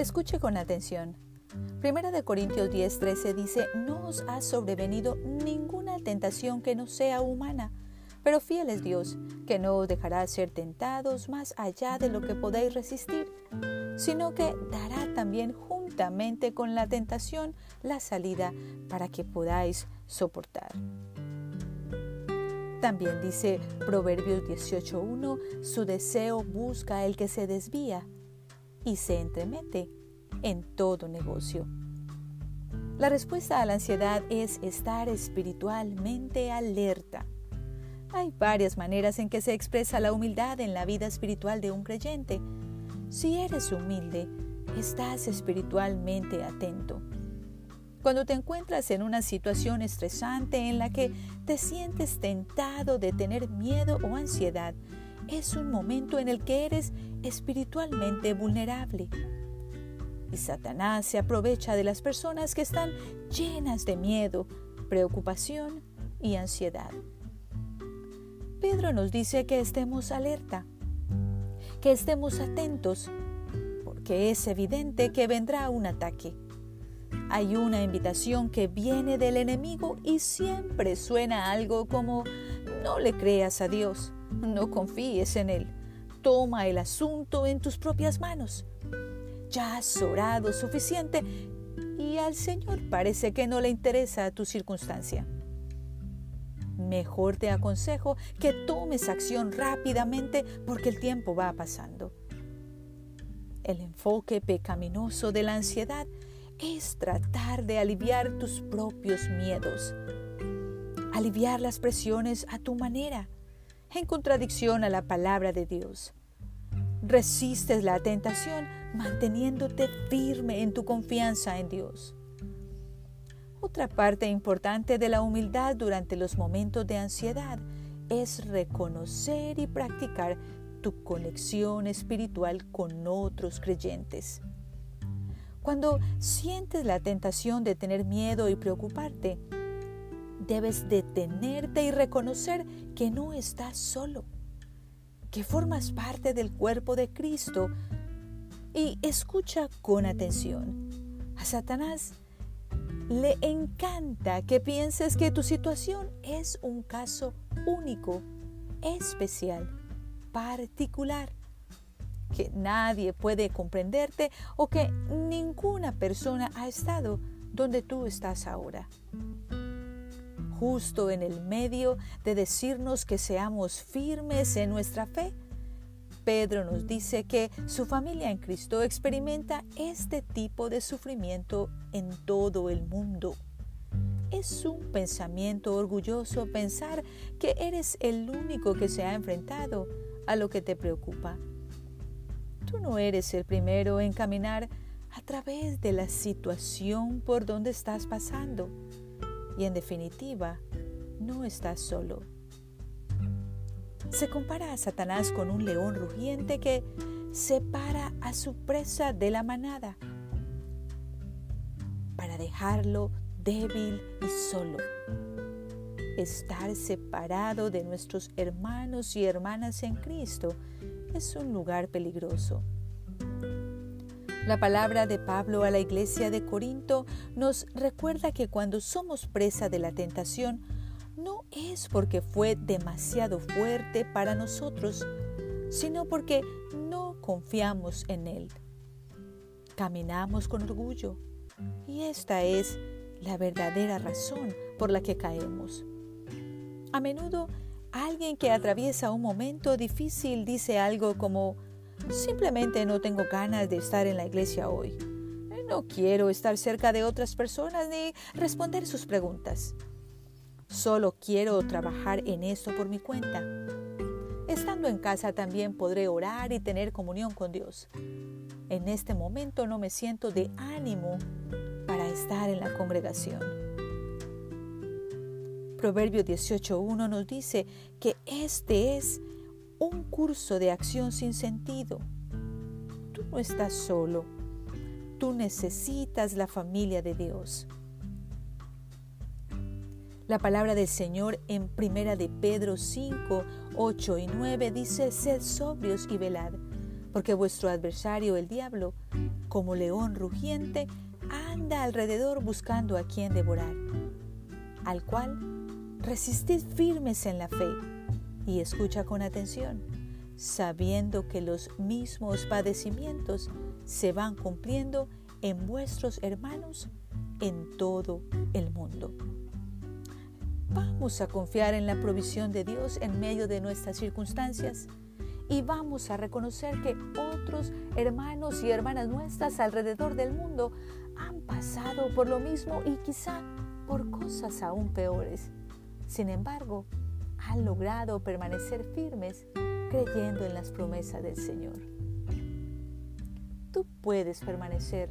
Escuche con atención. Primera de Corintios 10:13 dice, no os ha sobrevenido ninguna tentación que no sea humana, pero fiel es Dios, que no os dejará ser tentados más allá de lo que podéis resistir, sino que dará también juntamente con la tentación la salida para que podáis soportar. También dice Proverbios 18.1, su deseo busca el que se desvía y se entremete en todo negocio. La respuesta a la ansiedad es estar espiritualmente alerta. Hay varias maneras en que se expresa la humildad en la vida espiritual de un creyente. Si eres humilde, estás espiritualmente atento. Cuando te encuentras en una situación estresante en la que te sientes tentado de tener miedo o ansiedad, es un momento en el que eres espiritualmente vulnerable. Y Satanás se aprovecha de las personas que están llenas de miedo, preocupación y ansiedad. Pedro nos dice que estemos alerta, que estemos atentos, porque es evidente que vendrá un ataque. Hay una invitación que viene del enemigo y siempre suena algo como no le creas a Dios, no confíes en Él, toma el asunto en tus propias manos. Ya has orado suficiente y al Señor parece que no le interesa tu circunstancia. Mejor te aconsejo que tomes acción rápidamente porque el tiempo va pasando. El enfoque pecaminoso de la ansiedad es tratar de aliviar tus propios miedos, aliviar las presiones a tu manera, en contradicción a la palabra de Dios. Resistes la tentación manteniéndote firme en tu confianza en Dios. Otra parte importante de la humildad durante los momentos de ansiedad es reconocer y practicar tu conexión espiritual con otros creyentes. Cuando sientes la tentación de tener miedo y preocuparte, debes detenerte y reconocer que no estás solo, que formas parte del cuerpo de Cristo y escucha con atención. A Satanás le encanta que pienses que tu situación es un caso único, especial, particular que nadie puede comprenderte o que ninguna persona ha estado donde tú estás ahora. Justo en el medio de decirnos que seamos firmes en nuestra fe, Pedro nos dice que su familia en Cristo experimenta este tipo de sufrimiento en todo el mundo. Es un pensamiento orgulloso pensar que eres el único que se ha enfrentado a lo que te preocupa. Tú no eres el primero en caminar a través de la situación por donde estás pasando. Y en definitiva, no estás solo. Se compara a Satanás con un león rugiente que separa a su presa de la manada para dejarlo débil y solo. Estar separado de nuestros hermanos y hermanas en Cristo es un lugar peligroso. La palabra de Pablo a la iglesia de Corinto nos recuerda que cuando somos presa de la tentación, no es porque fue demasiado fuerte para nosotros, sino porque no confiamos en Él. Caminamos con orgullo y esta es la verdadera razón por la que caemos. A menudo Alguien que atraviesa un momento difícil dice algo como, simplemente no tengo ganas de estar en la iglesia hoy. No quiero estar cerca de otras personas ni responder sus preguntas. Solo quiero trabajar en esto por mi cuenta. Estando en casa también podré orar y tener comunión con Dios. En este momento no me siento de ánimo para estar en la congregación. Proverbio 18.1 nos dice que este es un curso de acción sin sentido. Tú no estás solo. Tú necesitas la familia de Dios. La palabra del Señor en Primera de Pedro 5, 8 y 9 dice, sed sobrios y velad, porque vuestro adversario, el diablo, como león rugiente, anda alrededor buscando a quien devorar, al cual resistid firmes en la fe y escucha con atención, sabiendo que los mismos padecimientos se van cumpliendo en vuestros hermanos en todo el mundo. Vamos a confiar en la provisión de Dios en medio de nuestras circunstancias y vamos a reconocer que otros hermanos y hermanas nuestras alrededor del mundo han pasado por lo mismo y quizá por cosas aún peores. Sin embargo, han logrado permanecer firmes creyendo en las promesas del Señor. Tú puedes permanecer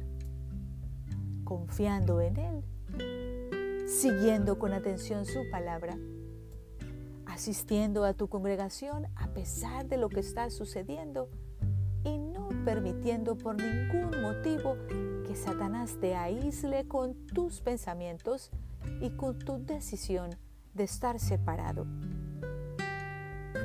confiando en Él, siguiendo con atención su palabra asistiendo a tu congregación a pesar de lo que está sucediendo y no permitiendo por ningún motivo que Satanás te aísle con tus pensamientos y con tu decisión de estar separado.